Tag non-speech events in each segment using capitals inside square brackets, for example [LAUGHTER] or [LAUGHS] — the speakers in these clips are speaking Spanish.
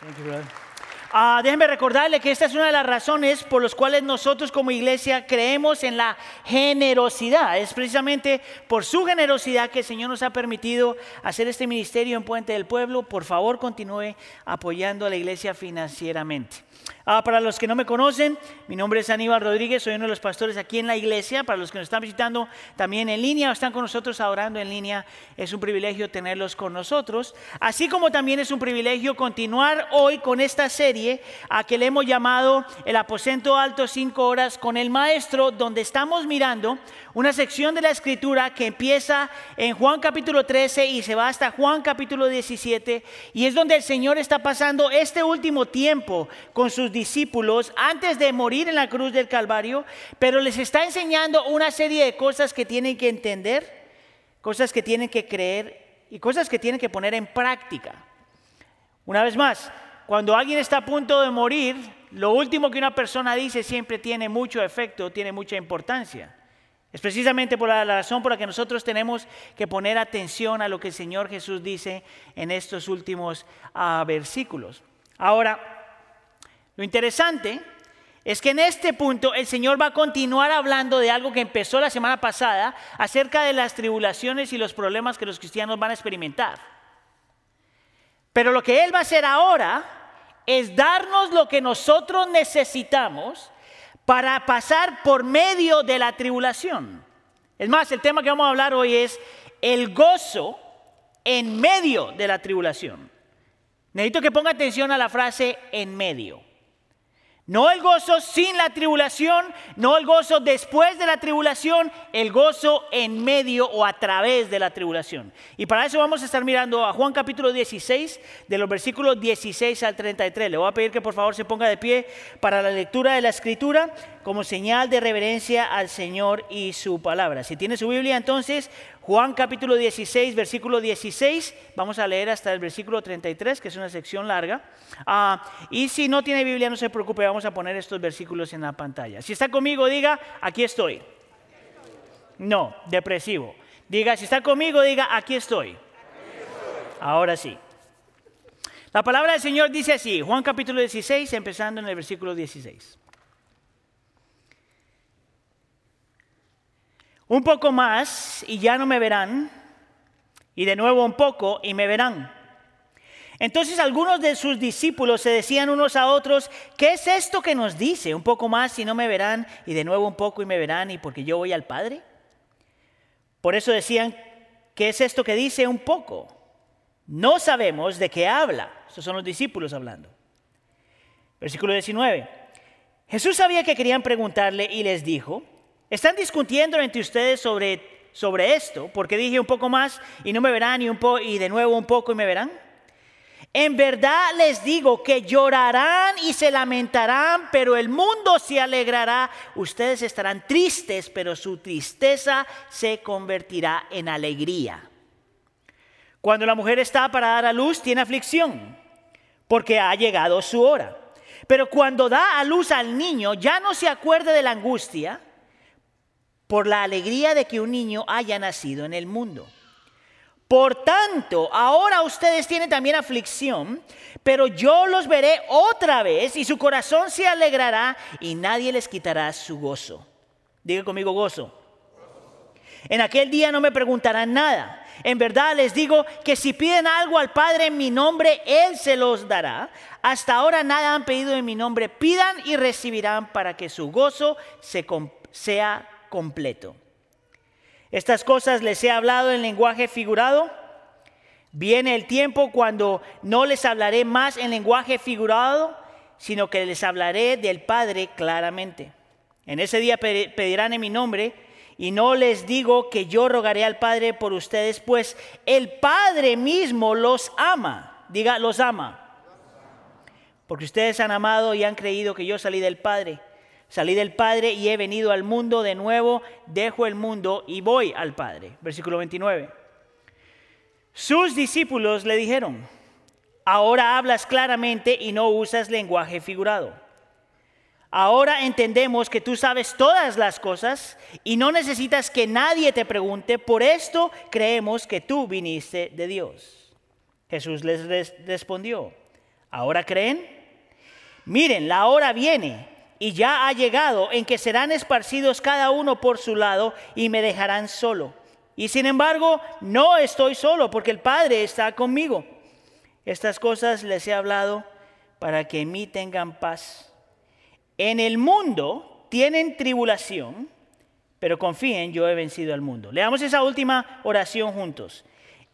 Thank you, brother. Ah, déjenme recordarle que esta es una de las razones por las cuales nosotros como iglesia creemos en la generosidad. Es precisamente por su generosidad que el Señor nos ha permitido hacer este ministerio en Puente del Pueblo. Por favor, continúe apoyando a la iglesia financieramente. Ah, para los que no me conocen, mi nombre es Aníbal Rodríguez, soy uno de los pastores aquí en la iglesia. Para los que nos están visitando también en línea o están con nosotros adorando en línea, es un privilegio tenerlos con nosotros. Así como también es un privilegio continuar hoy con esta serie a que le hemos llamado El aposento alto cinco horas con el maestro, donde estamos mirando una sección de la escritura que empieza en Juan capítulo 13 y se va hasta Juan capítulo 17 y es donde el Señor está pasando este último tiempo con sus discípulos antes de morir en la cruz del Calvario, pero les está enseñando una serie de cosas que tienen que entender, cosas que tienen que creer y cosas que tienen que poner en práctica. Una vez más, cuando alguien está a punto de morir, lo último que una persona dice siempre tiene mucho efecto, tiene mucha importancia. Es precisamente por la razón por la que nosotros tenemos que poner atención a lo que el Señor Jesús dice en estos últimos uh, versículos. Ahora, lo interesante es que en este punto el Señor va a continuar hablando de algo que empezó la semana pasada acerca de las tribulaciones y los problemas que los cristianos van a experimentar. Pero lo que Él va a hacer ahora es darnos lo que nosotros necesitamos para pasar por medio de la tribulación. Es más, el tema que vamos a hablar hoy es el gozo en medio de la tribulación. Necesito que ponga atención a la frase en medio. No el gozo sin la tribulación, no el gozo después de la tribulación, el gozo en medio o a través de la tribulación. Y para eso vamos a estar mirando a Juan capítulo 16, de los versículos 16 al 33. Le voy a pedir que por favor se ponga de pie para la lectura de la escritura como señal de reverencia al Señor y su palabra. Si tiene su Biblia entonces, Juan capítulo 16, versículo 16, vamos a leer hasta el versículo 33, que es una sección larga. Ah, y si no tiene Biblia, no se preocupe, vamos a poner estos versículos en la pantalla. Si está conmigo, diga, aquí estoy. No, depresivo. Diga, si está conmigo, diga, aquí estoy. Ahora sí. La palabra del Señor dice así, Juan capítulo 16, empezando en el versículo 16. Un poco más y ya no me verán, y de nuevo un poco y me verán. Entonces algunos de sus discípulos se decían unos a otros, ¿qué es esto que nos dice? Un poco más y no me verán, y de nuevo un poco y me verán, y porque yo voy al Padre. Por eso decían, ¿qué es esto que dice un poco? No sabemos de qué habla. Estos son los discípulos hablando. Versículo 19. Jesús sabía que querían preguntarle y les dijo, están discutiendo entre ustedes sobre, sobre esto, porque dije un poco más y no me verán y, un po y de nuevo un poco y me verán. En verdad les digo que llorarán y se lamentarán, pero el mundo se alegrará. Ustedes estarán tristes, pero su tristeza se convertirá en alegría. Cuando la mujer está para dar a luz, tiene aflicción, porque ha llegado su hora. Pero cuando da a luz al niño, ya no se acuerda de la angustia por la alegría de que un niño haya nacido en el mundo. Por tanto, ahora ustedes tienen también aflicción, pero yo los veré otra vez y su corazón se alegrará y nadie les quitará su gozo. Diga conmigo gozo. En aquel día no me preguntarán nada. En verdad les digo que si piden algo al Padre en mi nombre, Él se los dará. Hasta ahora nada han pedido en mi nombre. Pidan y recibirán para que su gozo se sea completo. Estas cosas les he hablado en lenguaje figurado. Viene el tiempo cuando no les hablaré más en lenguaje figurado, sino que les hablaré del Padre claramente. En ese día pedirán en mi nombre y no les digo que yo rogaré al Padre por ustedes, pues el Padre mismo los ama. Diga, los ama. Porque ustedes han amado y han creído que yo salí del Padre. Salí del Padre y he venido al mundo de nuevo, dejo el mundo y voy al Padre. Versículo 29. Sus discípulos le dijeron, ahora hablas claramente y no usas lenguaje figurado. Ahora entendemos que tú sabes todas las cosas y no necesitas que nadie te pregunte, por esto creemos que tú viniste de Dios. Jesús les respondió, ¿Ahora creen? Miren, la hora viene y ya ha llegado en que serán esparcidos cada uno por su lado y me dejarán solo. Y sin embargo, no estoy solo porque el Padre está conmigo. Estas cosas les he hablado para que en mí tengan paz. En el mundo tienen tribulación, pero confíen, yo he vencido al mundo. Leamos esa última oración juntos.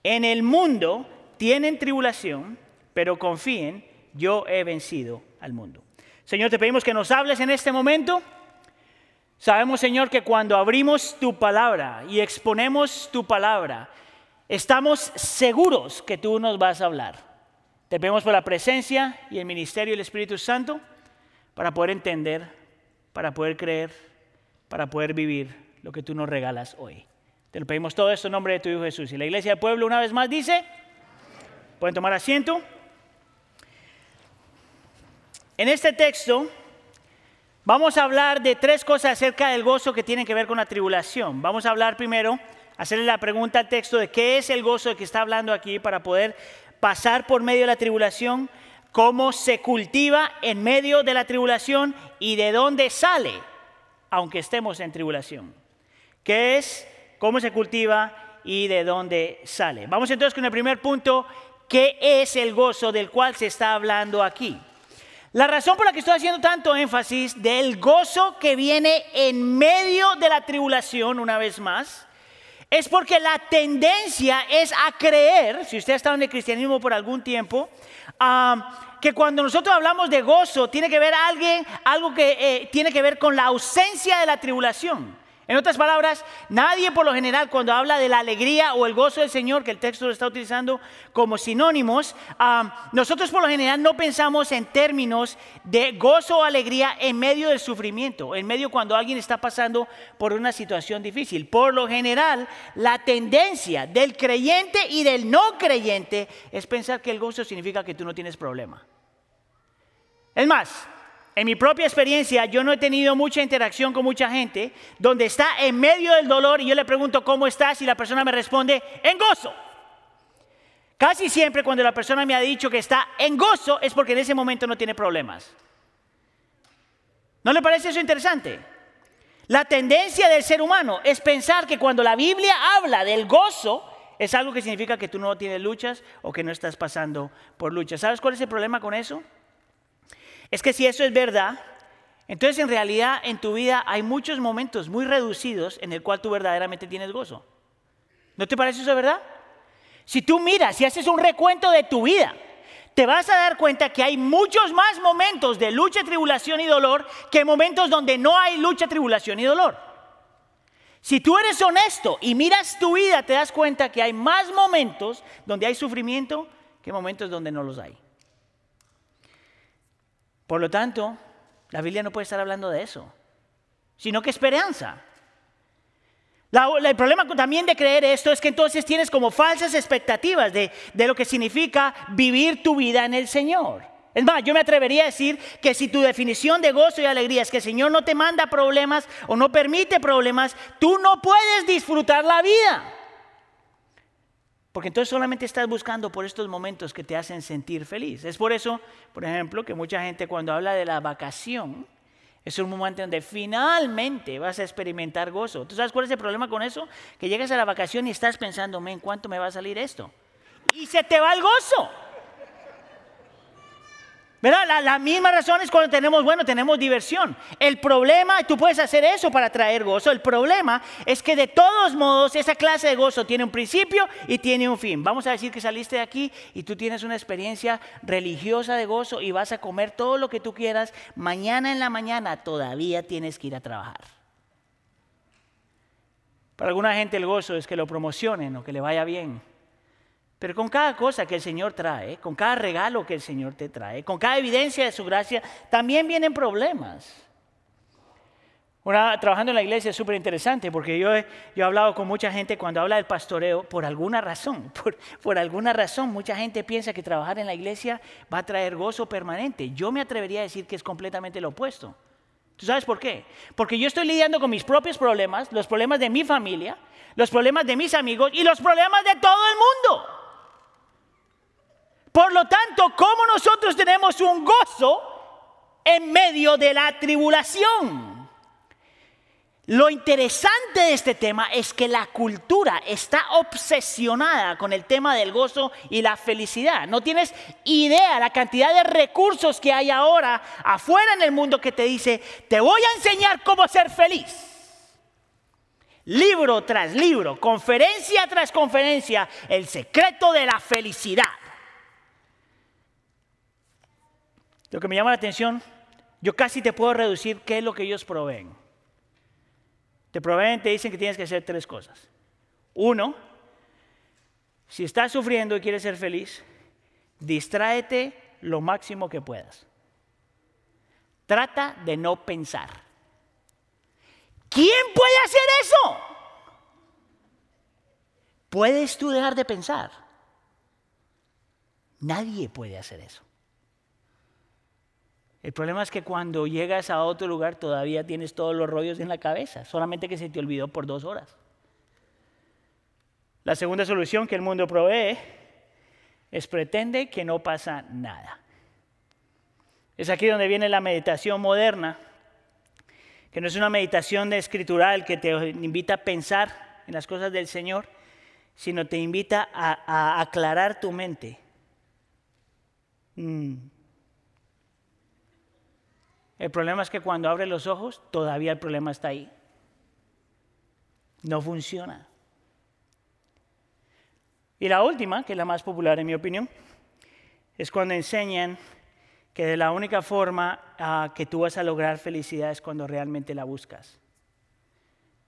En el mundo tienen tribulación, pero confíen, yo he vencido al mundo. Señor, te pedimos que nos hables en este momento. Sabemos, Señor, que cuando abrimos tu palabra y exponemos tu palabra, estamos seguros que tú nos vas a hablar. Te pedimos por la presencia y el ministerio del Espíritu Santo para poder entender, para poder creer, para poder vivir lo que tú nos regalas hoy. Te lo pedimos todo esto en nombre de tu Hijo Jesús. Y la iglesia del pueblo una vez más dice, pueden tomar asiento. En este texto vamos a hablar de tres cosas acerca del gozo que tienen que ver con la tribulación. Vamos a hablar primero, hacerle la pregunta al texto de qué es el gozo que está hablando aquí para poder pasar por medio de la tribulación, cómo se cultiva en medio de la tribulación y de dónde sale, aunque estemos en tribulación. ¿Qué es? ¿Cómo se cultiva y de dónde sale? Vamos entonces con el primer punto, ¿qué es el gozo del cual se está hablando aquí? La razón por la que estoy haciendo tanto énfasis del gozo que viene en medio de la tribulación, una vez más, es porque la tendencia es a creer, si usted ha estado en el cristianismo por algún tiempo, que cuando nosotros hablamos de gozo tiene que ver alguien, algo que eh, tiene que ver con la ausencia de la tribulación. En otras palabras, nadie por lo general cuando habla de la alegría o el gozo del Señor, que el texto lo está utilizando como sinónimos, nosotros por lo general no pensamos en términos de gozo o alegría en medio del sufrimiento, en medio cuando alguien está pasando por una situación difícil. Por lo general, la tendencia del creyente y del no creyente es pensar que el gozo significa que tú no tienes problema. Es más, en mi propia experiencia, yo no he tenido mucha interacción con mucha gente donde está en medio del dolor y yo le pregunto cómo estás y la persona me responde en gozo. Casi siempre cuando la persona me ha dicho que está en gozo es porque en ese momento no tiene problemas. ¿No le parece eso interesante? La tendencia del ser humano es pensar que cuando la Biblia habla del gozo, es algo que significa que tú no tienes luchas o que no estás pasando por luchas. ¿Sabes cuál es el problema con eso? Es que si eso es verdad, entonces en realidad en tu vida hay muchos momentos muy reducidos en el cual tú verdaderamente tienes gozo. ¿No te parece eso verdad? Si tú miras y haces un recuento de tu vida, te vas a dar cuenta que hay muchos más momentos de lucha, tribulación y dolor que momentos donde no hay lucha, tribulación y dolor. Si tú eres honesto y miras tu vida, te das cuenta que hay más momentos donde hay sufrimiento que momentos donde no los hay. Por lo tanto, la Biblia no puede estar hablando de eso, sino que esperanza. el problema también de creer esto es que entonces tienes como falsas expectativas de, de lo que significa vivir tu vida en el Señor. Es más, yo me atrevería a decir que si tu definición de gozo y alegría es que el Señor no te manda problemas o no permite problemas, tú no puedes disfrutar la vida. Porque entonces solamente estás buscando por estos momentos que te hacen sentir feliz. Es por eso, por ejemplo, que mucha gente cuando habla de la vacación, es un momento donde finalmente vas a experimentar gozo. ¿Tú sabes cuál es el problema con eso? Que llegas a la vacación y estás pensando, ¿en cuánto me va a salir esto? Y se te va el gozo. ¿Verdad? La, misma razón es cuando tenemos, bueno, tenemos diversión. El problema, tú puedes hacer eso para traer gozo. El problema es que de todos modos esa clase de gozo tiene un principio y tiene un fin. Vamos a decir que saliste de aquí y tú tienes una experiencia religiosa de gozo y vas a comer todo lo que tú quieras. Mañana en la mañana todavía tienes que ir a trabajar. Para alguna gente el gozo es que lo promocionen o que le vaya bien. Pero con cada cosa que el Señor trae, con cada regalo que el Señor te trae, con cada evidencia de su gracia, también vienen problemas. trabajando en la iglesia es súper interesante porque yo he, yo hablado con mucha gente cuando habla del pastoreo, por alguna razón, [LAUGHS] por, por alguna razón, mucha gente piensa que trabajar en la iglesia va a traer gozo permanente. Yo me atrevería a decir que es completamente lo opuesto. ¿Tú sabes por qué? Porque yo estoy lidiando con mis propios problemas, los problemas de mi familia, los problemas de mis amigos y los problemas de todo el mundo. Por lo tanto, ¿cómo nosotros tenemos un gozo en medio de la tribulación? Lo interesante de este tema es que la cultura está obsesionada con el tema del gozo y la felicidad. No tienes idea la cantidad de recursos que hay ahora afuera en el mundo que te dice, te voy a enseñar cómo ser feliz. Libro tras libro, conferencia tras conferencia, el secreto de la felicidad. Lo que me llama la atención, yo casi te puedo reducir qué es lo que ellos proveen. Te proveen, te dicen que tienes que hacer tres cosas. Uno, si estás sufriendo y quieres ser feliz, distráete lo máximo que puedas. Trata de no pensar. ¿Quién puede hacer eso? ¿Puedes tú dejar de pensar? Nadie puede hacer eso. El problema es que cuando llegas a otro lugar todavía tienes todos los rollos en la cabeza, solamente que se te olvidó por dos horas. La segunda solución que el mundo provee es pretende que no pasa nada. Es aquí donde viene la meditación moderna, que no es una meditación escritural que te invita a pensar en las cosas del Señor, sino te invita a, aclarar tu mente. Mm. El problema es que cuando abre los ojos, todavía el problema está ahí. No funciona. Y la última, que es la más popular en mi opinión, es cuando enseñan que de la única forma ah, que tú vas a lograr felicidad es cuando realmente la buscas.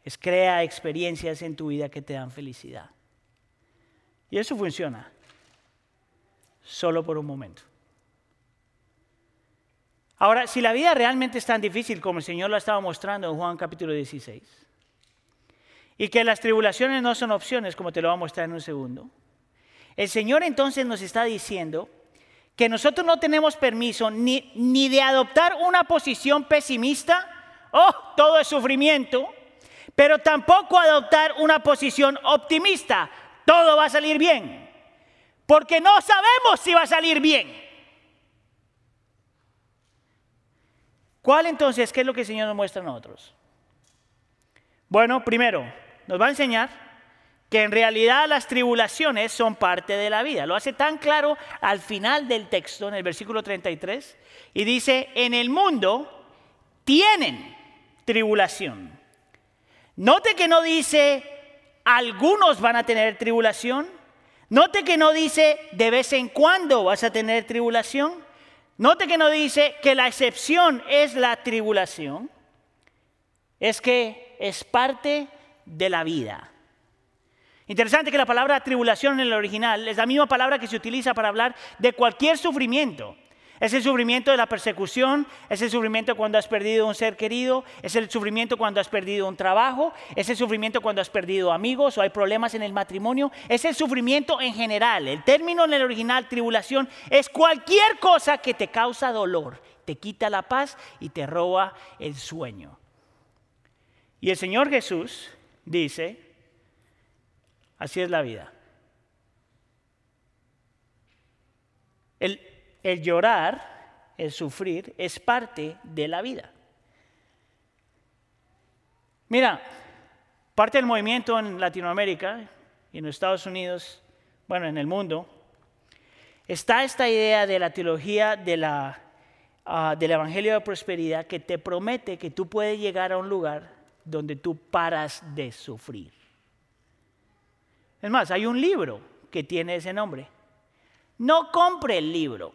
Es crea experiencias en tu vida que te dan felicidad. Y eso funciona solo por un momento. Ahora, si la vida realmente es tan difícil como el Señor lo estaba mostrando en Juan capítulo 16, y que las tribulaciones no son opciones, como te lo voy a mostrar en un segundo, el Señor entonces nos está diciendo que nosotros no tenemos permiso ni, ni de adoptar una posición pesimista, oh, todo es sufrimiento, pero tampoco adoptar una posición optimista, todo va a salir bien, porque no sabemos si va a salir bien. ¿Cuál entonces? ¿Qué es lo que el Señor nos muestra a nosotros? Bueno, primero, nos va a enseñar que en realidad las tribulaciones son parte de la vida. Lo hace tan claro al final del texto, en el versículo 33, y dice, en el mundo tienen tribulación. Note que no dice, algunos van a tener tribulación. Note que no dice, de vez en cuando vas a tener tribulación. Note que no dice que la excepción es la tribulación, es que es parte de la vida. Interesante que la palabra tribulación en el original es la misma palabra que se utiliza para hablar de cualquier sufrimiento. Es el sufrimiento de la persecución, es el sufrimiento cuando has perdido un ser querido, es el sufrimiento cuando has perdido un trabajo, es el sufrimiento cuando has perdido amigos o hay problemas en el matrimonio, es el sufrimiento en general. El término en el original tribulación es cualquier cosa que te causa dolor, te quita la paz y te roba el sueño. Y el Señor Jesús dice, así es la vida. El, el llorar, el sufrir, es parte de la vida. Mira, parte del movimiento en Latinoamérica y en los Estados Unidos, bueno, en el mundo, está esta idea de la teología de la, ah, del Evangelio de Prosperidad que te promete que tú puedes llegar a un lugar donde tú paras de sufrir. Es más, hay un libro que tiene ese nombre. No compre el libro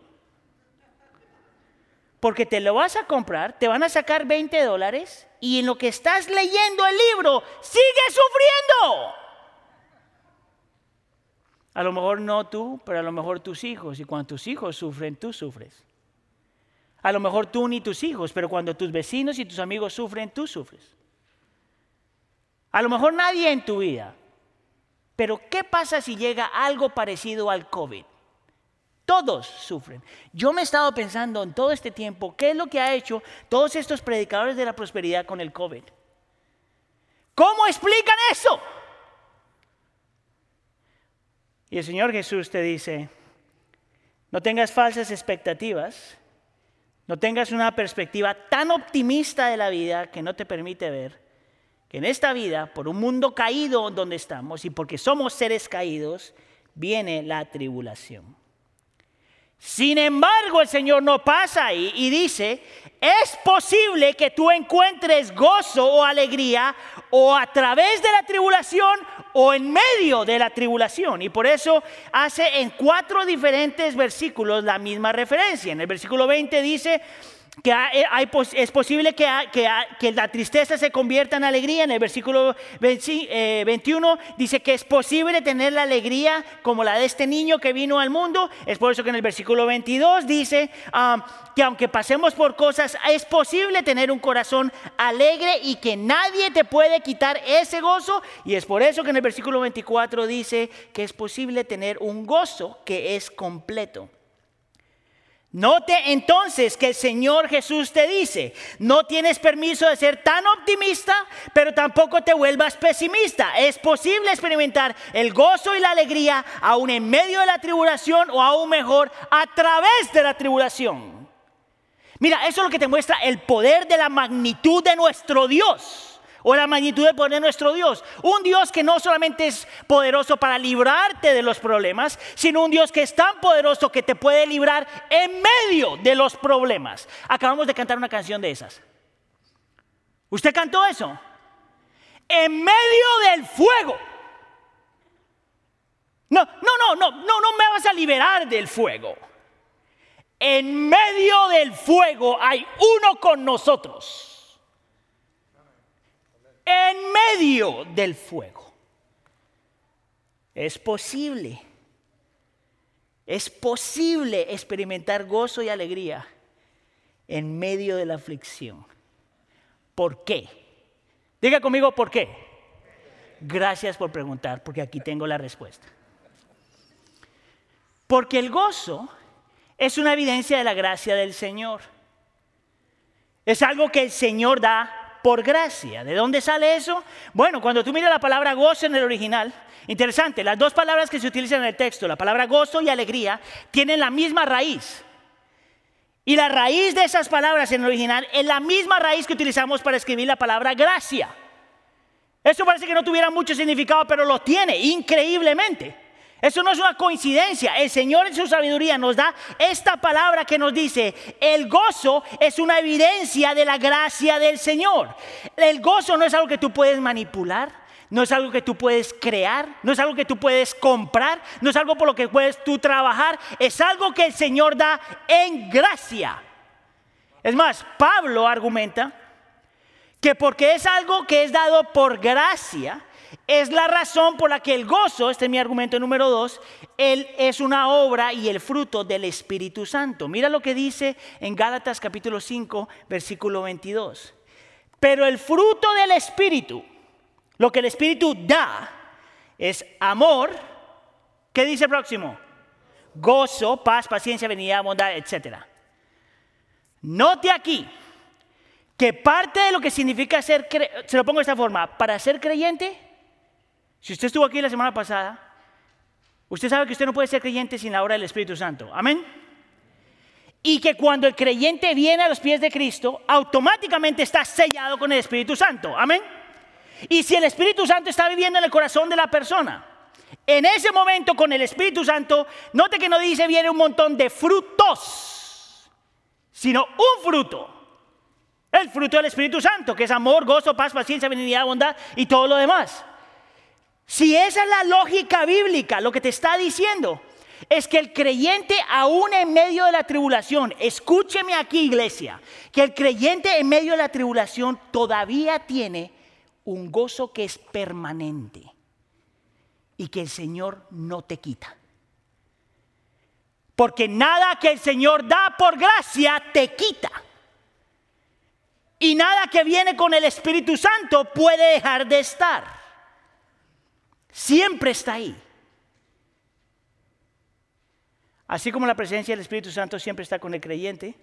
porque te lo vas a comprar, te van a sacar 20 dólares y en lo que estás leyendo el libro, sigue sufriendo. A lo mejor no tú, pero a lo mejor tus hijos. Y cuando tus hijos sufren, tú sufres. A lo mejor tú ni tus hijos, pero cuando tus vecinos y tus amigos sufren, tú sufres. A lo mejor nadie en tu vida. Pero ¿qué pasa si llega algo parecido al COVID? Todos sufren. Yo me he estado pensando en todo este tiempo, ¿qué es lo que ha hecho todos estos predicadores de la prosperidad con el COVID? ¿Cómo explican eso? Y el Señor Jesús te dice, No tengas falsas expectativas. No tengas una perspectiva tan optimista de la vida que no te permite ver que en esta vida, por un mundo caído donde estamos y porque somos seres caídos, viene la tribulación. Sin embargo, el Señor no pasa ahí y dice, es posible que tú encuentres gozo o alegría o a través de la tribulación o en medio de la tribulación. Y por eso hace en cuatro diferentes versículos la misma referencia. En el versículo 20 dice, que eh, es posible que, la tristeza se convierta en alegría. En el versículo 21 eh, dice que es posible tener la alegría como la de este niño que vino al mundo. Es por eso que en el versículo 22 dice um, que aunque pasemos por cosas, es posible tener un corazón alegre y que nadie te puede quitar ese gozo. Y es por eso que en el versículo 24 dice que es posible tener un gozo que es completo. Note entonces que el Señor Jesús te dice, no tienes permiso de ser tan optimista, pero tampoco te vuelvas pesimista. Es posible experimentar el gozo y la alegría aún en medio de la tribulación o aún mejor a través de la tribulación. Mira, eso es lo que te muestra el poder de la magnitud de nuestro Dios o la magnitud de poder de nuestro Dios. Un Dios que no solamente es poderoso para librarte de los problemas, sino un Dios que es tan poderoso que te puede librar en medio de los problemas. Acabamos de cantar una canción de esas. ¿Usted cantó eso? En medio del fuego. No, no, no, no, no, no me vas a liberar del fuego. En medio del fuego hay uno con nosotros en medio del fuego. Es posible, es posible experimentar gozo y alegría en medio de la aflicción. ¿Por qué? Diga conmigo, ¿por qué? Gracias por preguntar, porque aquí tengo la respuesta. Porque el gozo es una evidencia de la gracia del Señor. Es algo que el Señor da por gracia. ¿De dónde sale eso? Bueno, cuando tú miras la palabra gozo en el original, interesante, las dos palabras que se utilizan en el texto, la palabra gozo y alegría, tienen la misma raíz. Y la raíz de esas palabras en el original es la misma raíz que utilizamos para escribir la palabra gracia. Eso parece que no tuviera mucho significado, pero lo tiene increíblemente. Eso no es una coincidencia. El Señor en su sabiduría nos da esta palabra que nos dice, el gozo es una evidencia de la gracia del Señor. El gozo no es algo que tú puedes manipular, no es algo que tú puedes crear, no es algo que tú puedes comprar, no es algo por lo que puedes tú trabajar, es algo que el Señor da en gracia. Es más, Pablo argumenta que porque es algo que es dado por gracia, es la razón por la que el gozo, este es mi argumento número dos, él es una obra y el fruto del Espíritu Santo. Mira lo que dice en Gálatas capítulo 5, versículo 22. Pero el fruto del Espíritu, lo que el Espíritu da, es amor. ¿Qué dice el próximo? Gozo, paz, paciencia, benignidad, bondad, etc. Note aquí que parte de lo que significa ser, se lo pongo de esta forma, para ser creyente, si usted estuvo aquí la semana pasada, usted sabe que usted no puede ser creyente sin la obra del Espíritu Santo. Amén. Y que cuando el creyente viene a los pies de Cristo, automáticamente está sellado con el Espíritu Santo. Amén. Y si el Espíritu Santo está viviendo en el corazón de la persona, en ese momento con el Espíritu Santo, note que no dice viene un montón de frutos, sino un fruto. El fruto del Espíritu Santo, que es amor, gozo, paz, paciencia, benignidad, bondad y todo lo demás. Si esa es la lógica bíblica, lo que te está diciendo es que el creyente aún en medio de la tribulación, escúcheme aquí iglesia, que el creyente en medio de la tribulación todavía tiene un gozo que es permanente y que el Señor no te quita. Porque nada que el Señor da por gracia te quita. Y nada que viene con el Espíritu Santo puede dejar de estar. Siempre está ahí. Así como la presencia del Espíritu Santo siempre está con el creyente,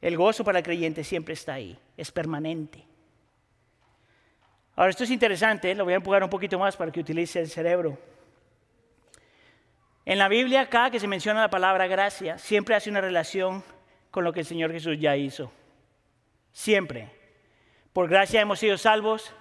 el gozo para el creyente siempre está ahí, es permanente. Ahora, esto es interesante, lo voy a empujar un poquito más para que utilice el cerebro. En la Biblia, cada que se menciona la palabra gracia, siempre hace una relación con lo que el Señor Jesús ya hizo. Siempre. Por gracia hemos sido salvos,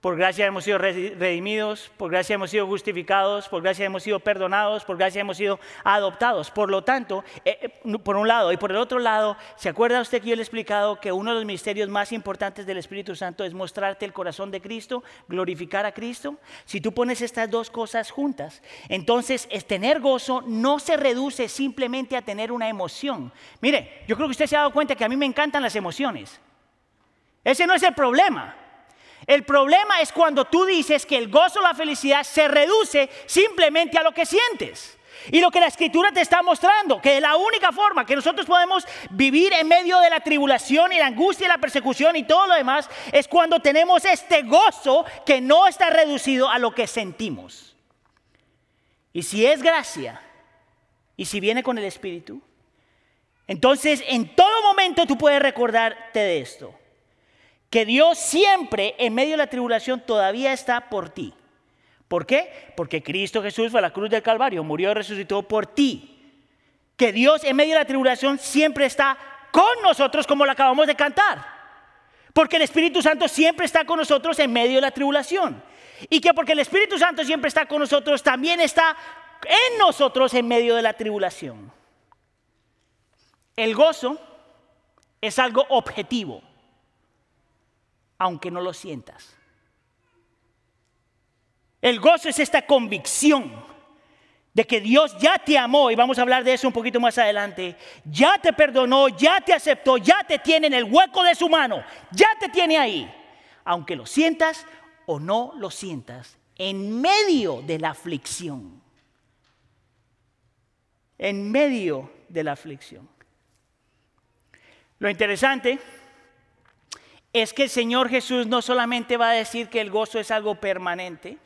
por gracia hemos sido redimidos, por gracia hemos sido justificados, por gracia hemos sido perdonados, por gracia hemos sido adoptados. Por lo tanto, eh, eh, por un lado y por el otro lado, ¿se acuerda usted que yo le he explicado que uno de los misterios más importantes del Espíritu Santo es mostrarte el corazón de Cristo, glorificar a Cristo? Si tú pones estas dos cosas juntas, entonces es tener gozo no se reduce simplemente a tener una emoción. Mire, yo creo que usted se ha dado cuenta que a mí me encantan las emociones. Ese no es el problema. El problema es cuando tú dices que el gozo la felicidad se reduce simplemente a lo que sientes. Y lo que la escritura te está mostrando, que la única forma que nosotros podemos vivir en medio de la tribulación y la angustia y la persecución y todo lo demás es cuando tenemos este gozo que no está reducido a lo que sentimos. Y si es gracia y si viene con el Espíritu, entonces en todo momento tú puedes recordarte de esto que Dios siempre en medio de la tribulación todavía está por ti. ¿Por qué? Porque Cristo Jesús fue a la cruz del Calvario, murió y resucitó por ti. Que Dios en medio de la tribulación siempre está con nosotros como lo acabamos de cantar. Porque el Espíritu Santo siempre está con nosotros en medio de la tribulación. Y que porque el Espíritu Santo siempre está con nosotros, también está en nosotros en medio de la tribulación. El gozo es algo objetivo aunque no lo sientas. El gozo es esta convicción de que Dios ya te amó, y vamos a hablar de eso un poquito más adelante, ya te perdonó, ya te aceptó, ya te tiene en el hueco de su mano, ya te tiene ahí, aunque lo sientas o no lo sientas, en medio de la aflicción, en medio de la aflicción. Lo interesante es que el Señor Jesús no solamente va a decir que el gozo es algo permanente,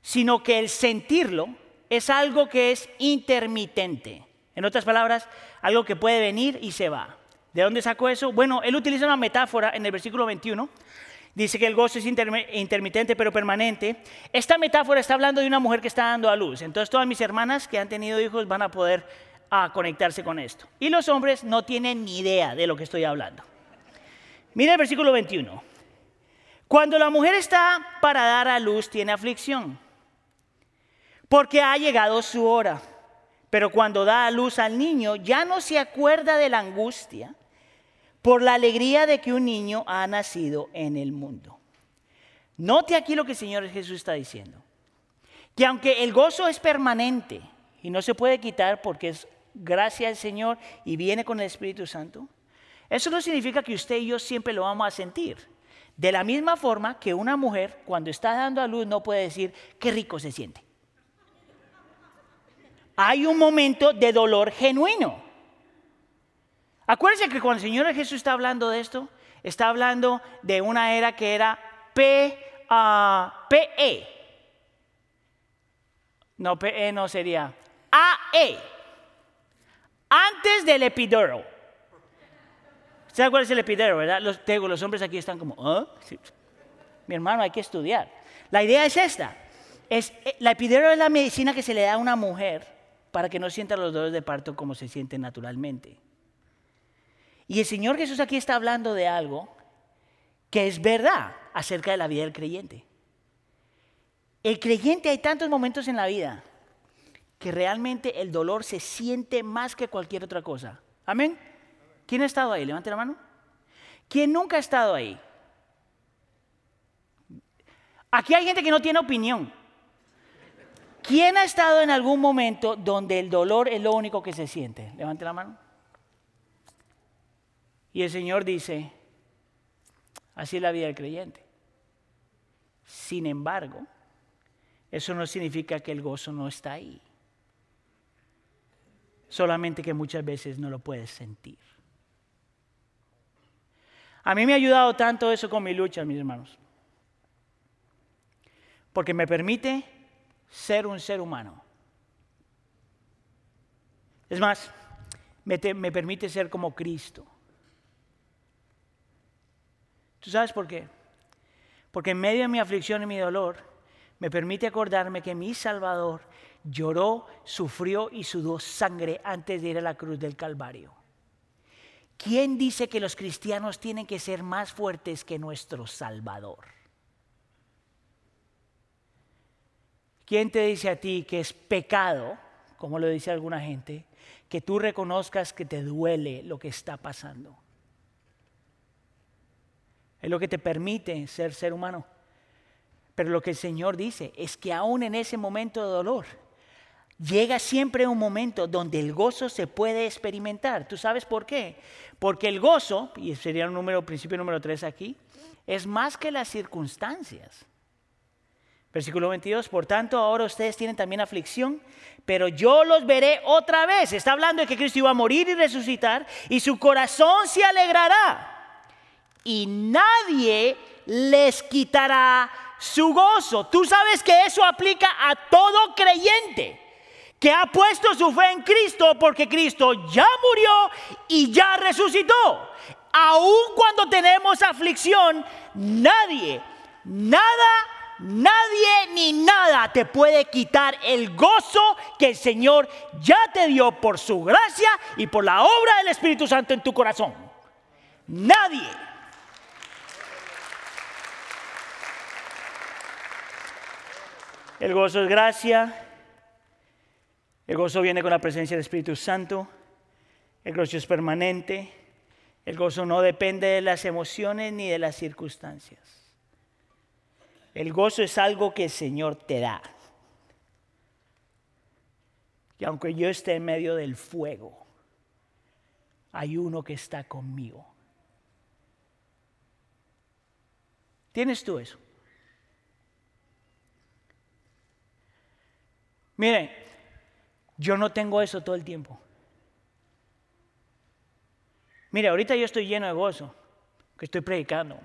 sino que el sentirlo es algo que es intermitente. En otras palabras, algo que puede venir y se va. ¿De dónde sacó eso? Bueno, él utiliza una metáfora en el versículo 21. Dice que el gozo es intermitente pero permanente. Esta metáfora está hablando de una mujer que está dando a luz. Entonces todas mis hermanas que han tenido hijos van a poder ah, conectarse con esto. Y los hombres no tienen ni idea de lo que estoy hablando. Mira el versículo 21. Cuando la mujer está para dar a luz, tiene aflicción, porque ha llegado su hora. Pero cuando da a luz al niño, ya no se acuerda de la angustia por la alegría de que un niño ha nacido en el mundo. Note aquí lo que el Señor Jesús está diciendo. Que aunque el gozo es permanente y no se puede quitar porque es gracia al Señor y viene con el Espíritu Santo, eso no significa que usted y yo siempre lo vamos a sentir. De la misma forma que una mujer cuando está dando a luz no puede decir qué rico se siente. Hay un momento de dolor genuino. Acuérdense que cuando el Señor Jesús está hablando de esto, está hablando de una era que era PE. No, PE no sería AE. Antes del epidural. ¿Sabes cuál es el epidero, verdad? Los, los hombres aquí están como, ¿ah? Mi hermano, hay que estudiar. La idea es esta. Es, eh, la epidero es la medicina que se le da a una mujer para que no sienta los dolores de parto como se siente naturalmente. Y el Señor Jesús aquí está hablando de algo que es verdad acerca de la vida del creyente. El creyente hay tantos momentos en la vida que realmente el dolor se siente más que cualquier otra cosa. Amén. ¿Quién ha estado ahí? Levante la mano. ¿Quién nunca ha estado ahí? Aquí hay gente que no tiene opinión. ¿Quién ha estado en algún momento donde el dolor es lo único que se siente? Levante la mano. Y el Señor dice, así es la vida del creyente. Sin embargo, eso no significa que el gozo no está ahí. Solamente que muchas veces no lo puedes sentir. A mí me ha ayudado tanto eso con mi lucha, mis hermanos. Porque me permite ser un ser humano. Es más, me, me permite ser como Cristo. ¿Tú sabes por qué? Porque en medio de mi aflicción y mi dolor, me permite acordarme que mi Salvador lloró, sufrió y sudó sangre antes de ir a la cruz del Calvario. ¿Quién dice que los cristianos tienen que ser más fuertes que nuestro Salvador? ¿Quién te dice a ti que es pecado, como lo dice alguna gente, que tú reconozcas que te duele lo que está pasando? Es lo que te permite ser ser humano. Pero lo que el Señor dice es que aún en ese momento de dolor, llega siempre un momento donde el gozo se puede experimentar. ¿Tú sabes por qué? Porque el gozo, y sería el número, principio número 3 aquí, es más que las circunstancias. Versículo 22, por tanto ahora ustedes tienen también aflicción, pero yo los veré otra vez. Está hablando de que Cristo iba a morir y resucitar y su corazón se alegrará. Y nadie les quitará su gozo. Tú sabes que eso aplica a todo creyente que ha puesto su fe en Cristo porque Cristo ya murió y ya resucitó. Aun cuando tenemos aflicción, nadie, nada, nadie ni nada te puede quitar el gozo que el Señor ya te dio por su gracia y por la obra del Espíritu Santo en tu corazón. Nadie. El gozo es gracia, el gozo viene con la presencia del Espíritu Santo. El gozo es permanente. El gozo no depende de las emociones ni de las circunstancias. El gozo es algo que el Señor te da. Y aunque yo esté en medio del fuego, hay uno que está conmigo. ¿Tienes tú eso? Mire, yo no tengo eso todo el tiempo. Mire, ahorita yo estoy lleno de gozo, que estoy predicando.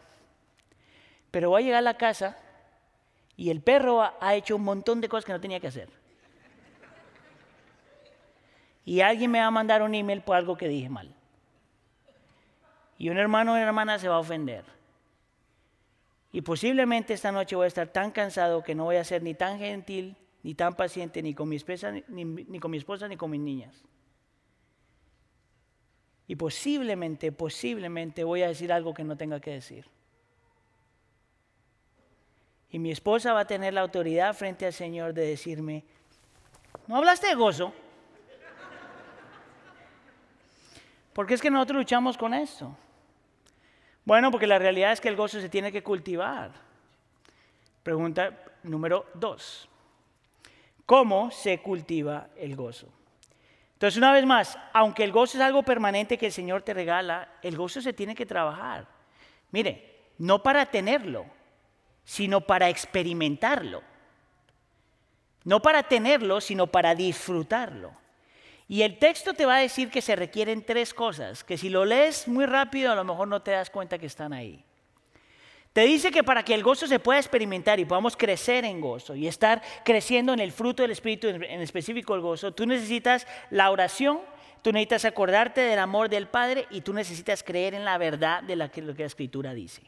Pero voy a llegar a la casa y el perro ha hecho un montón de cosas que no tenía que hacer. Y alguien me va a mandar un email por algo que dije mal. Y un hermano o una hermana se va a ofender. Y posiblemente esta noche voy a estar tan cansado que no voy a ser ni tan gentil ni tan paciente ni con mi esposa ni, con mi esposa ni con mis niñas. Y posiblemente, posiblemente voy a decir algo que no tenga que decir. Y mi esposa va a tener la autoridad frente al Señor de decirme, ¿no hablaste de gozo? Porque es que nosotros luchamos con esto. Bueno, porque la realidad es que el gozo se tiene que cultivar. Pregunta número dos cómo se cultiva el gozo. Entonces, una vez más, aunque el gozo es algo permanente que el Señor te regala, el gozo se tiene que trabajar. Mire, no para tenerlo, sino para experimentarlo. No para tenerlo, sino para disfrutarlo. Y el texto te va a decir que se requieren tres cosas, que si lo lees muy rápido a lo mejor no te das cuenta que están ahí. Te dice que para que el gozo se pueda experimentar y podamos crecer en gozo y estar creciendo en el fruto del Espíritu, en específico el gozo, tú necesitas la oración, tú necesitas acordarte del amor del Padre y tú necesitas creer en la verdad de lo que la Escritura dice.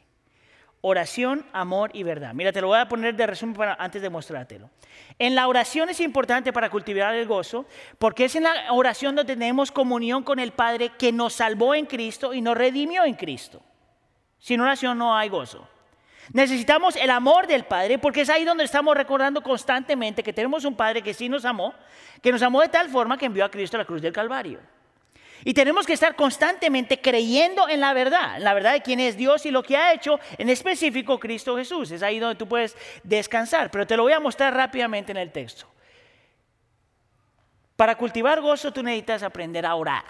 Oración, amor y verdad. Mira, te lo voy a poner de resumen antes de mostrártelo. En la oración es importante para cultivar el gozo, porque es en la oración donde tenemos comunión con el Padre que nos salvó en Cristo y nos redimió en Cristo. Sin oración no hay gozo. Necesitamos el amor del Padre porque es ahí donde estamos recordando constantemente que tenemos un Padre que sí nos amó, que nos amó de tal forma que envió a Cristo a la cruz del Calvario. Y tenemos que estar constantemente creyendo en la verdad, en la verdad de quién es Dios y lo que ha hecho, en específico Cristo Jesús. Es ahí donde tú puedes descansar, pero te lo voy a mostrar rápidamente en el texto. Para cultivar gozo tú necesitas aprender a orar.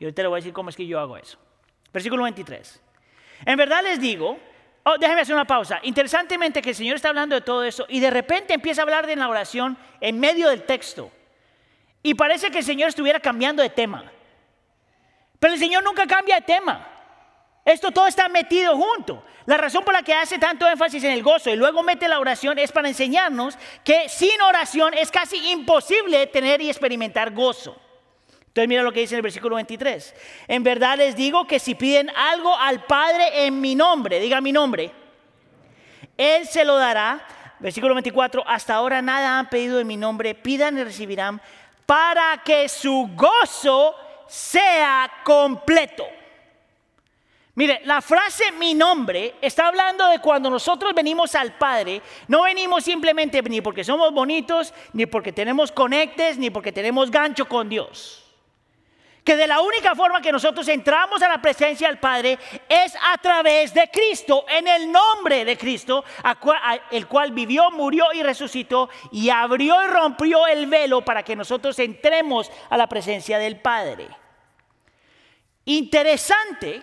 Y ahorita le voy a decir cómo es que yo hago eso. Versículo 23. En verdad les digo Oh, déjeme hacer una pausa. Interesantemente que el Señor está hablando de todo eso y de repente empieza a hablar de la oración en medio del texto. Y parece que el Señor estuviera cambiando de tema. Pero el Señor nunca cambia de tema. Esto todo está metido junto. La razón por la que hace tanto énfasis en el gozo y luego mete la oración es para enseñarnos que sin oración es casi imposible tener y experimentar gozo. Entonces mira lo que dice en el versículo 23. En verdad les digo que si piden algo al Padre en mi nombre, diga mi nombre, Él se lo dará. versículo 24, hasta ahora nada han pedido en mi nombre, pidan y recibirán para que su gozo sea completo. Mire, la frase mi nombre está hablando de cuando nosotros venimos al Padre, no venimos simplemente ni porque somos bonitos, ni porque tenemos conectes, ni porque tenemos gancho con Dios. Que de la única forma que nosotros entramos a la presencia del Padre es a través de Cristo, en el nombre de Cristo, el cual vivió, murió y resucitó y abrió y rompió el velo para que nosotros entremos a la presencia del Padre. Interesante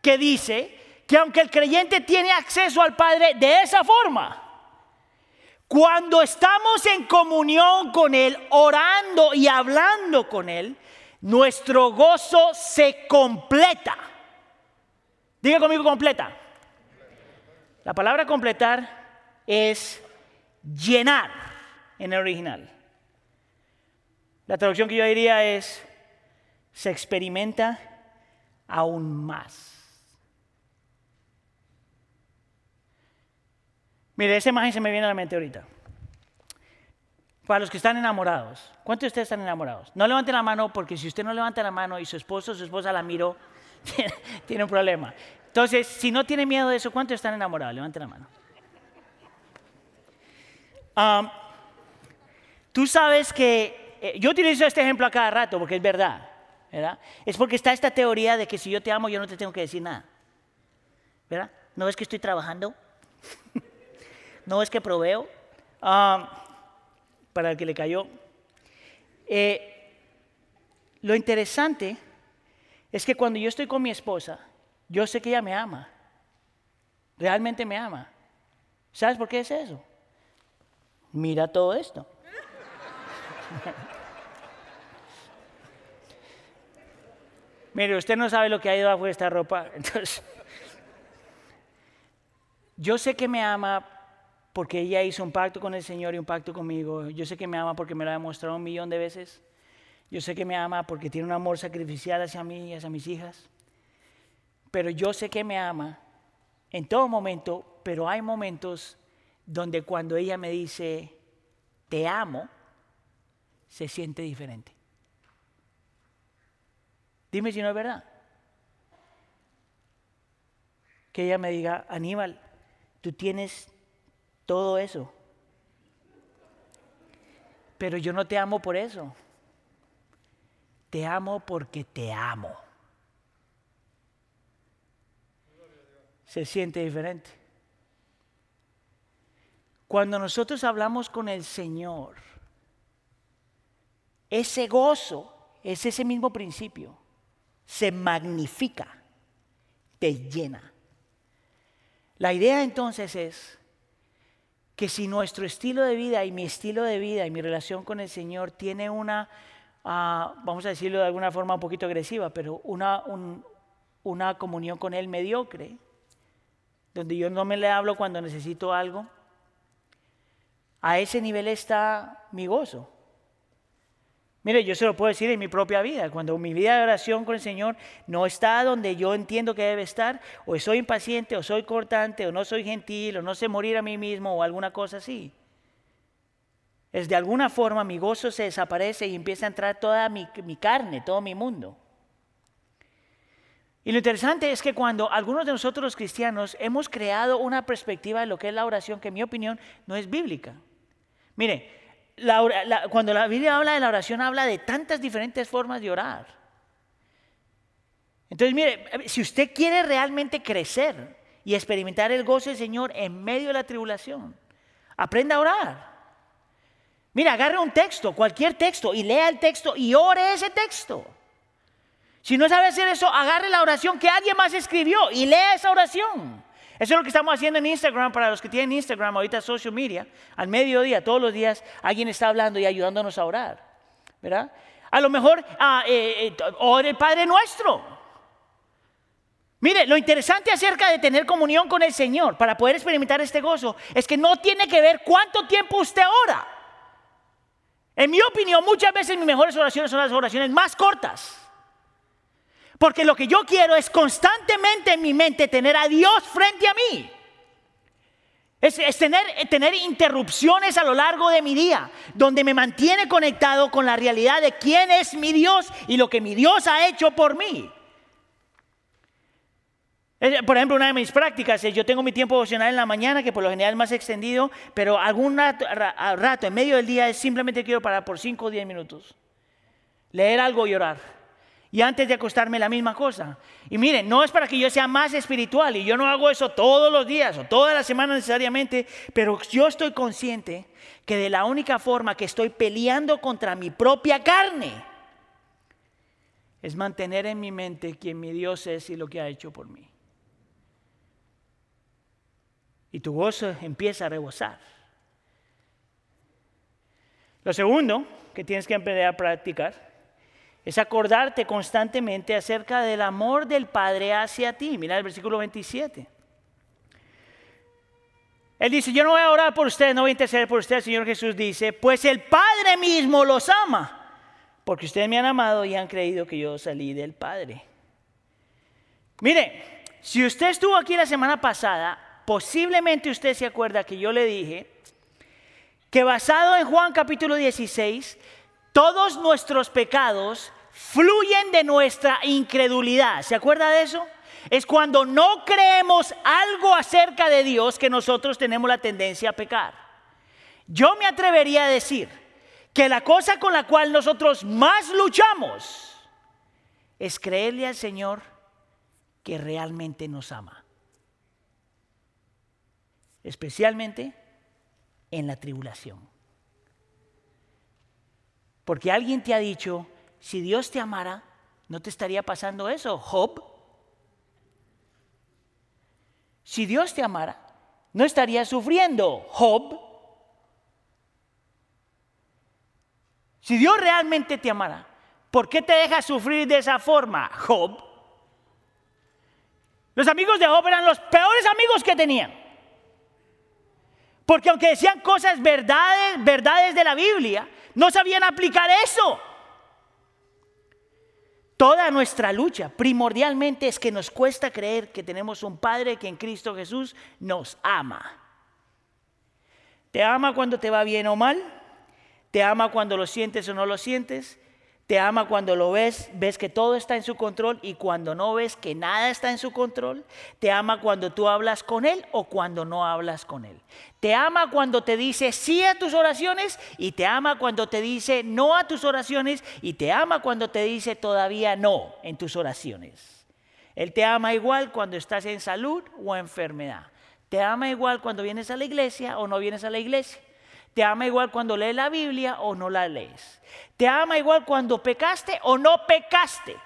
que dice que aunque el creyente tiene acceso al Padre de esa forma, cuando estamos en comunión con Él, orando y hablando con Él, nuestro gozo se completa. Diga conmigo completa. La palabra completar es llenar en el original. La traducción que yo diría es, se experimenta aún más. Mire, esa imagen se me viene a la mente ahorita. Para los que están enamorados, ¿cuántos de ustedes están enamorados? No levanten la mano porque si usted no levanta la mano y su esposo o su esposa la miró, [LAUGHS] tiene un problema. Entonces, si no tiene miedo de eso, ¿cuántos están enamorados? Levanten la mano. tú sabes que, eh, yo utilizo este ejemplo a cada rato porque es verdad, ¿verdad? Es porque está esta teoría de que si yo te amo, yo no te tengo que decir nada. ¿Verdad? ¿No es que estoy trabajando? [LAUGHS] no es que proveo. Para el que le cayó. Eh, lo interesante es que cuando yo estoy con mi esposa, yo sé que ella me ama. Realmente me ama. ¿Sabes por qué es eso? Mira todo esto. [LAUGHS] Mire, usted no sabe lo que ha ido bajo esta ropa. [LAUGHS] Entonces, yo sé que me ama porque ella hizo un pacto con el Señor y un pacto conmigo. Yo sé que me ama porque me lo ha demostrado un millón de veces. Yo sé que me ama porque tiene un amor sacrificial hacia mí y hacia mis hijas. Pero yo sé que me ama en todo momento, pero hay momentos donde cuando ella me dice, te amo, se siente diferente. Dime si no es verdad. Que ella me diga, Aníbal, tú tienes todo eso. Pero yo no te amo por eso. Te amo porque te amo. Se siente diferente. Cuando nosotros hablamos con el Señor, ese gozo es ese mismo principio. Se magnifica, te llena. La idea entonces es que si nuestro estilo de vida y mi estilo de vida y mi relación con el Señor tiene una, ah, vamos a decirlo de alguna forma un poquito agresiva, pero una, una comunión con Él mediocre, donde yo no me le hablo cuando necesito algo, a ese nivel está mi gozo. Mire, yo se lo puedo decir en mi propia vida. Cuando mi vida de oración con el Señor no está donde yo entiendo que debe estar, o soy impaciente, o soy cortante, o no soy gentil, o no sé morir a mí mismo, o alguna cosa así. Es de alguna forma mi gozo se desaparece y empieza a entrar toda mi, carne, todo mi mundo. Y lo interesante es que cuando algunos de nosotros los cristianos hemos creado una perspectiva de lo que es la oración que en mi opinión no es bíblica. Mire, cuando la Biblia habla de la oración, habla de tantas diferentes formas de orar. Entonces, mire, si usted quiere realmente crecer y experimentar el gozo del Señor en medio de la tribulación, aprenda a orar. Mira, agarre un texto, cualquier texto, y lea el texto y ore ese texto. Si no sabe hacer eso, agarre la oración que alguien más escribió y lea esa oración. Eso es lo que estamos haciendo en Instagram para los que tienen Instagram, ahorita social media. Al mediodía, todos los días, alguien está hablando y ayudándonos a orar. ¿Verdad? A lo mejor, ah, eh, eh el Padre Nuestro. Mire, lo interesante acerca de tener comunión con el Señor para poder experimentar este gozo es que no tiene que ver cuánto tiempo usted ora. En mi opinión, muchas veces mis mejores oraciones son las oraciones más cortas. Porque lo que yo quiero es constantemente en mi mente tener a Dios frente a mí. Es, tener, tener interrupciones a lo largo de mi día, donde me mantiene conectado con la realidad de quién es mi Dios y lo que mi Dios ha hecho por mí. Por ejemplo, una de mis prácticas es yo tengo mi tiempo devocional en la mañana, que por lo general es más extendido, pero algún rato, rato en medio del día es simplemente quiero parar por 5 o 10 minutos, leer algo y orar y antes de acostarme la misma cosa. Y miren, no es para que yo sea más espiritual y yo no hago eso todos los días o toda la semana necesariamente, pero yo estoy consciente que de la única forma que estoy peleando contra mi propia carne es mantener en mi mente quién mi Dios es y lo que ha hecho por mí. Y tu gozo empieza a rebosar. Lo segundo que tienes que empezar a practicar es acordarte constantemente acerca del amor del Padre hacia ti. Mira el versículo 27. Él dice, yo no voy a orar por ustedes, no voy a interceder por ustedes. Señor Jesús dice, pues el Padre mismo los ama, porque ustedes me han amado y han creído que yo salí del Padre. Mire, si usted estuvo aquí la semana pasada, posiblemente usted se acuerda que yo le dije que basado en Juan capítulo 16, todos nuestros pecados fluyen de nuestra incredulidad. ¿Se acuerda de eso? Es cuando no creemos algo acerca de Dios que nosotros tenemos la tendencia a pecar. Yo me atrevería a decir que la cosa con la cual nosotros más luchamos es creerle al Señor que realmente nos ama. Especialmente en la tribulación. Porque alguien te ha dicho, si Dios te amara, no te estaría pasando eso, Job. Si Dios te amara, no estaría sufriendo, Job. Si Dios realmente te amara, ¿por qué te deja sufrir de esa forma, Job? Los amigos de Job eran los peores amigos que tenían. Porque aunque decían cosas verdades, verdades de la Biblia, no sabían aplicar eso. Toda nuestra lucha primordialmente es que nos cuesta creer que tenemos un Padre que en Cristo Jesús nos ama. Te ama cuando te va bien o mal, te ama cuando lo sientes o no lo sientes, te ama cuando lo ves, ves que todo está en su control y cuando no ves que nada está en su control. Te ama cuando tú hablas con Él o cuando no hablas con Él. Te ama cuando te dice sí a tus oraciones y te ama cuando te dice no a tus oraciones y te ama cuando te dice todavía no en tus oraciones. Él te ama igual cuando estás en salud o enfermedad. Te ama igual cuando vienes a la iglesia o no vienes a la iglesia. Te ama igual cuando lees la Biblia o no la lees. Te ama igual cuando pecaste o no pecaste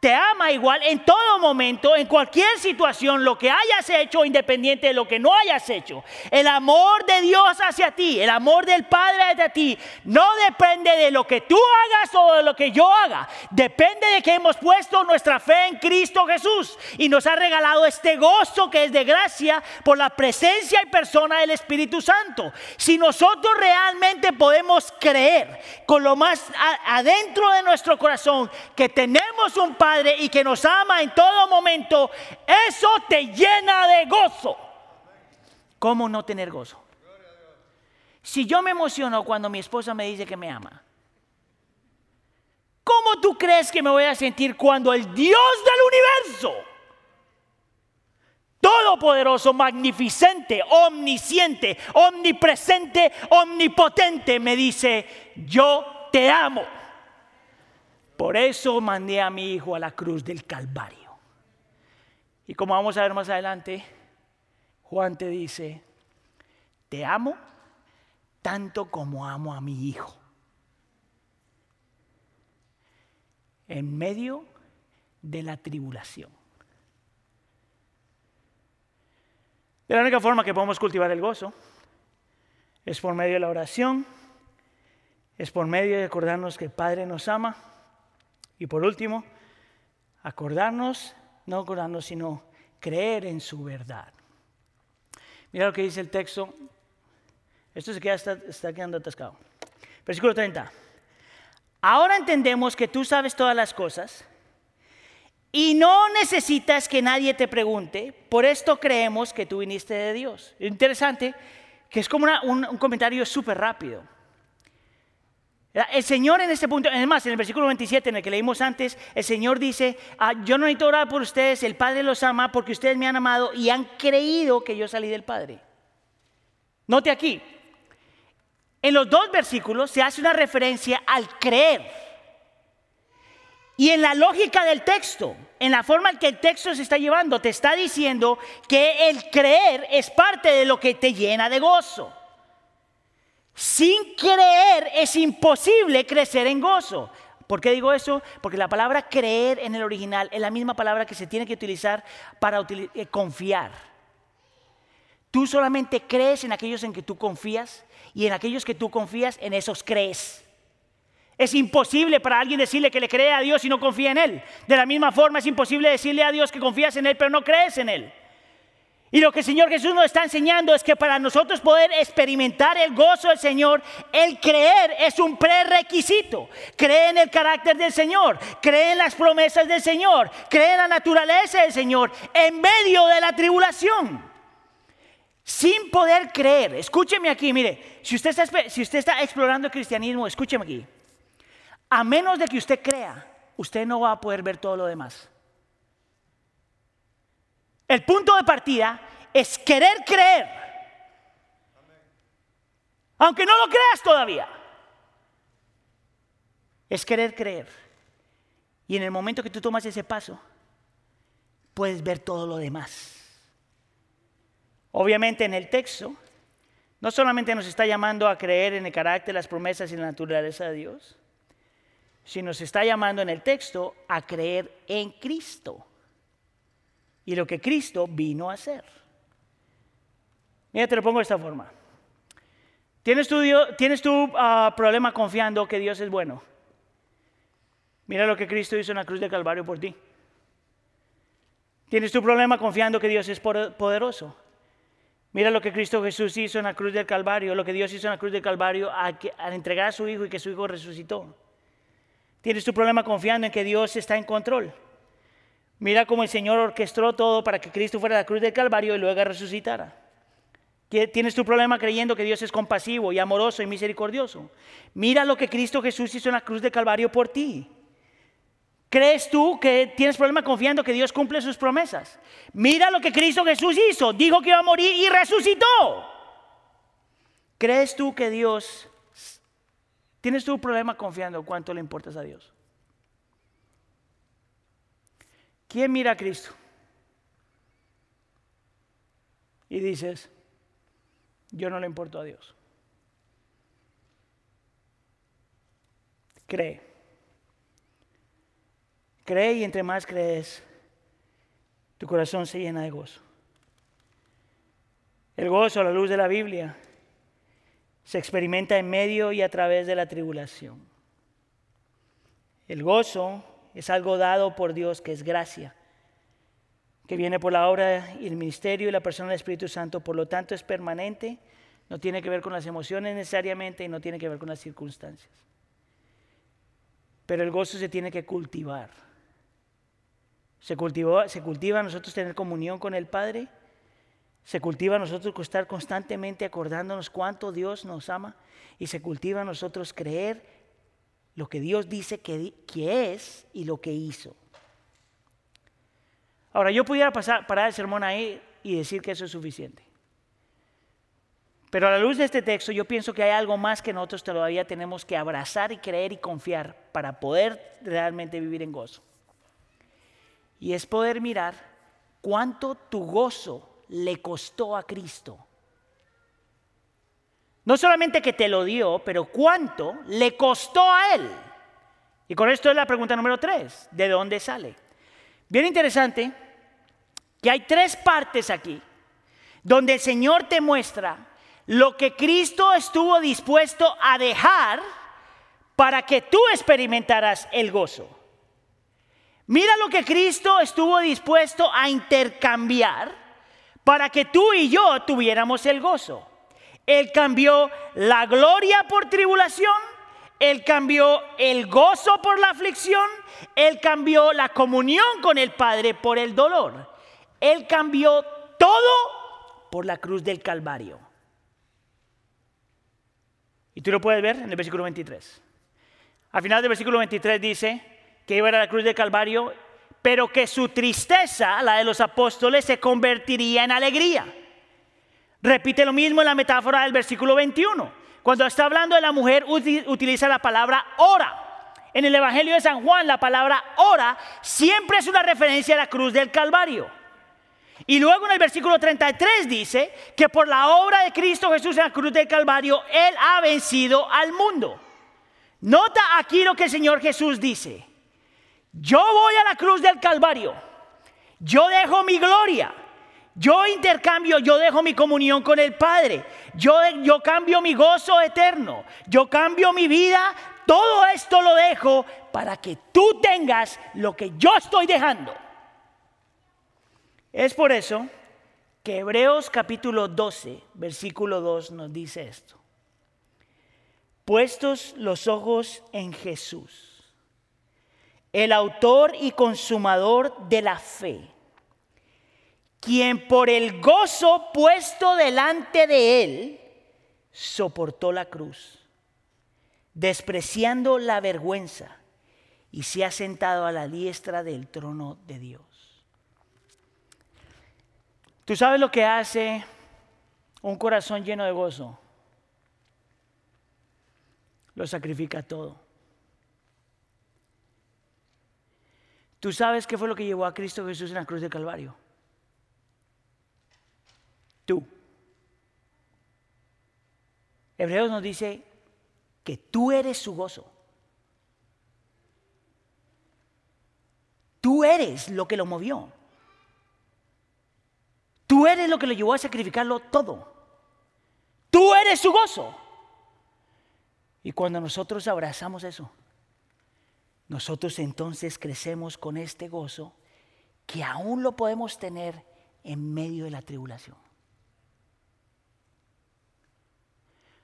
te ama igual en todo momento, en cualquier situación, lo que hayas hecho, independiente de lo que no hayas hecho. El amor de Dios hacia ti, el amor del Padre hacia ti, no depende de lo que tú hagas o de lo que yo haga. Depende de que hemos puesto nuestra fe en Cristo Jesús y nos ha regalado este gozo que es de gracia por la presencia y persona del Espíritu Santo. Si nosotros realmente podemos creer con lo más adentro de nuestro corazón que tenemos un Padre, y que nos ama en todo momento, eso te llena de gozo. ¿Cómo no tener gozo? Si yo me emociono cuando mi esposa me dice que me ama, ¿cómo tú crees que me voy a sentir cuando el Dios del universo, todopoderoso, magnificente, omnisciente, omnipresente, omnipotente, me dice, yo te amo? Por eso mandé a mi hijo a la cruz del Calvario. Y como vamos a ver más adelante, Juan te dice, te amo tanto como amo a mi hijo. En medio de la tribulación. De la única forma que podemos cultivar el gozo es por medio de la oración, es por medio de acordarnos que el Padre nos ama y por último, acordarnos, no acordarnos, sino creer en su verdad. Mira lo que dice el texto. Esto se queda, está, quedando atascado. Versículo 30. Ahora entendemos que tú sabes todas las cosas Y no necesitas que nadie te pregunte, por esto creemos que tú viniste de Dios. Interesante, que es como un, un comentario súper rápido. El Señor en este punto, además en el versículo 27 en el que leímos antes, el Señor dice, ah, yo no necesito orar por ustedes, el Padre los ama porque ustedes me han amado y han creído que yo salí del Padre. Note aquí, en los dos versículos se hace una referencia al creer. Y en la lógica del texto, en la forma en que el texto se está llevando, te está diciendo que el creer es parte de lo que te llena de gozo. Sin creer es imposible crecer en gozo. ¿Por qué digo eso? Porque la palabra creer en el original es la misma palabra que se tiene que utilizar para eh, confiar. Tú solamente crees en aquellos en que tú confías y en aquellos que tú confías, en esos crees. Es imposible para alguien decirle que le cree a Dios y no confía en Él. De la misma forma es imposible decirle a Dios que confías en Él pero no crees en Él. Y lo que el Señor Jesús nos está enseñando es que para nosotros poder experimentar el gozo del Señor, el creer es un prerequisito. Cree en el carácter del Señor, cree en las promesas del Señor, cree en la naturaleza del Señor en medio de la tribulación. Sin poder creer, escúcheme aquí, mire, si usted está, si usted está explorando el cristianismo, escúcheme aquí. A menos de que usted crea, usted no va a poder ver todo lo demás. El punto de partida es querer creer. Aunque no lo creas todavía. Es querer creer. Y en el momento que tú tomas ese paso, puedes ver todo lo demás. Obviamente en el texto, no solamente nos está llamando a creer en el carácter, las promesas y la naturaleza de Dios, sino nos está llamando en el texto a creer en Cristo y lo que Cristo vino a hacer. Mira, te lo pongo de esta forma. ¿Tienes tu, ¿tienes tu ah, problema confiando que Dios es bueno? Mira lo que Cristo hizo en la cruz de Calvario por ti. ¿Tienes tu problema confiando que Dios es poderoso? Mira lo que Cristo Jesús hizo en la cruz del Calvario, lo que Dios hizo en la cruz del Calvario al, al entregar a su Hijo y que su Hijo resucitó. ¿Tienes tu problema confiando en que Dios está en control? Mira cómo el Señor orquestó todo para que Cristo fuera a la cruz del Calvario y luego resucitara. Tienes tu problema creyendo que Dios es compasivo y amoroso y misericordioso. Mira lo que Cristo Jesús hizo en la cruz del Calvario por ti. ¿Crees tú que tienes problema confiando que Dios cumple sus promesas? Mira lo que Cristo Jesús hizo. Dijo que iba a morir y resucitó. ¿Crees tú que Dios... ¿Tienes tu problema confiando cuánto le importas a Dios? ¿Quién mira a Cristo? Y dices, yo no le importo a Dios. Cree. Cree y entre más crees, tu corazón se llena de gozo. El gozo la luz de la Biblia se experimenta en medio y a través de la tribulación. El gozo es algo dado por Dios que es gracia, que viene por la obra y el ministerio y la persona del Espíritu Santo, por lo tanto es permanente, no tiene que ver con las emociones necesariamente y no tiene que ver con las circunstancias. Pero el gozo se tiene que cultivar. Se, se cultiva nosotros tener comunión con el Padre, se cultiva nosotros estar constantemente acordándonos cuánto Dios nos ama y se cultiva nosotros creer lo que Dios dice que, es y lo que hizo. Ahora, yo pudiera pasar, parar el sermón ahí y decir que eso es suficiente. Pero a la luz de este texto yo pienso que hay algo más que nosotros todavía tenemos que abrazar y creer y confiar para poder realmente vivir en gozo. Y es poder mirar cuánto tu gozo le costó a Cristo. No solamente que te lo dio, pero cuánto le costó a Él. Y con esto es la pregunta número tres, ¿de dónde sale? Bien interesante que hay tres partes aquí donde el Señor te muestra lo que Cristo estuvo dispuesto a dejar para que tú experimentaras el gozo. Mira lo que Cristo estuvo dispuesto a intercambiar para que tú y yo tuviéramos el gozo. Él cambió la gloria por tribulación, Él cambió el gozo por la aflicción, Él cambió la comunión con el Padre por el dolor. Él cambió todo por la cruz del Calvario. Y tú lo puedes ver en el versículo 23. Al final del versículo 23 dice que iba a la cruz del Calvario, pero que su tristeza, la de los apóstoles, se convertiría en alegría. Repite lo mismo en la metáfora del versículo 21. Cuando está hablando de la mujer, utiliza la palabra ora. En el Evangelio de San Juan, la palabra ora siempre es una referencia a la cruz del Calvario. Y luego en el versículo 33 dice que por la obra de Cristo Jesús en la cruz del Calvario, Él ha vencido al mundo. Nota aquí lo que el Señor Jesús dice. Yo voy a la cruz del Calvario. Yo dejo mi gloria. Yo intercambio, yo dejo mi comunión con el Padre. Yo, yo cambio mi gozo eterno. Yo cambio mi vida. Todo esto lo dejo para que tú tengas lo que yo estoy dejando. Es por eso que Hebreos capítulo 12, versículo 2 nos dice esto. Puestos los ojos en Jesús, el autor y consumador de la fe, quien por el gozo puesto delante de él soportó la cruz, despreciando la vergüenza, y se ha sentado a la diestra del trono de Dios. ¿Tú sabes lo que hace un corazón lleno de gozo? Lo sacrifica todo. ¿Tú sabes qué fue lo que llevó a Cristo Jesús en la cruz de Calvario? Tú. Hebreos nos dice que tú eres su gozo. Tú eres lo que lo movió. Tú eres lo que le llevó a sacrificarlo todo. Tú eres su gozo. Y cuando nosotros abrazamos eso, nosotros entonces crecemos con este gozo que aún lo podemos tener en medio de la tribulación.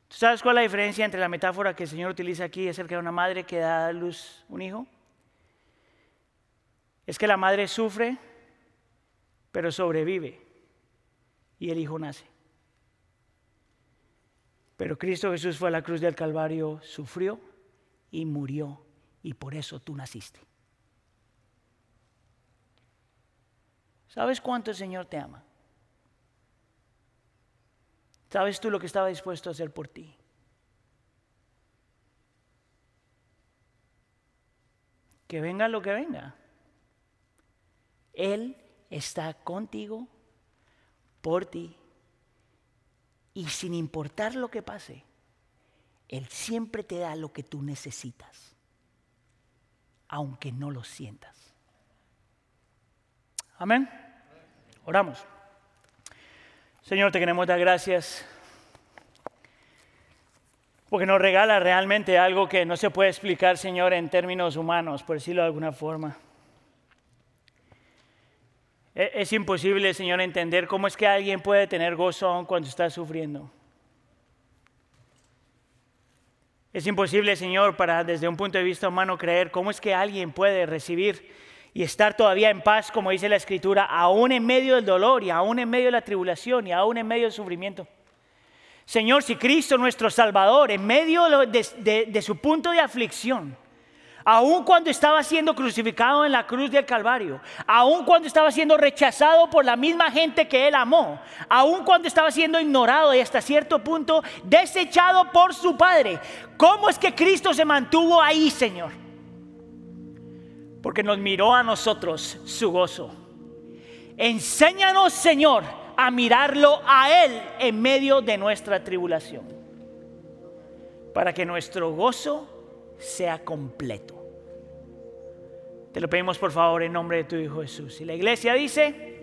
¿Tú sabes cuál es la diferencia entre la metáfora que el Señor utiliza aquí acerca de una madre que da a luz un hijo? Es que la madre sufre, pero sobrevive y el Hijo nace. Pero Cristo Jesús fue a la cruz del Calvario, sufrió y murió, y por eso tú naciste. ¿Sabes cuánto el Señor te ama? ¿Sabes tú lo que estaba dispuesto a hacer por ti? Que venga lo que venga. Él está contigo por ti. Y sin importar lo que pase, Él siempre te da lo que tú necesitas, aunque no lo sientas. Amén. Oramos. Señor, te queremos dar gracias porque nos regala realmente algo que no se puede explicar, Señor, en términos humanos, por decirlo de alguna forma. E, es imposible, Señor, entender cómo es que alguien puede tener gozo aún cuando está sufriendo. Es imposible, Señor, para desde un punto de vista humano creer cómo es que alguien puede recibir y estar todavía en paz, como dice la Escritura, aún en medio del dolor y aún en medio de la tribulación y aún en medio del sufrimiento. Señor, si Cristo nuestro Salvador, en medio de, de su punto de aflicción, aun cuando estaba siendo crucificado en la cruz del Calvario, aun cuando estaba siendo rechazado por la misma gente que él amó, aun cuando estaba siendo ignorado y hasta cierto punto desechado por su Padre, ¿cómo es que Cristo se mantuvo ahí, Señor? Porque nos miró a nosotros su gozo. Enséñanos, Señor, a mirarlo a Él en medio de nuestra tribulación, para que nuestro gozo sea completo. Te lo pedimos por favor en nombre de tu Hijo Jesús. Y la iglesia dice...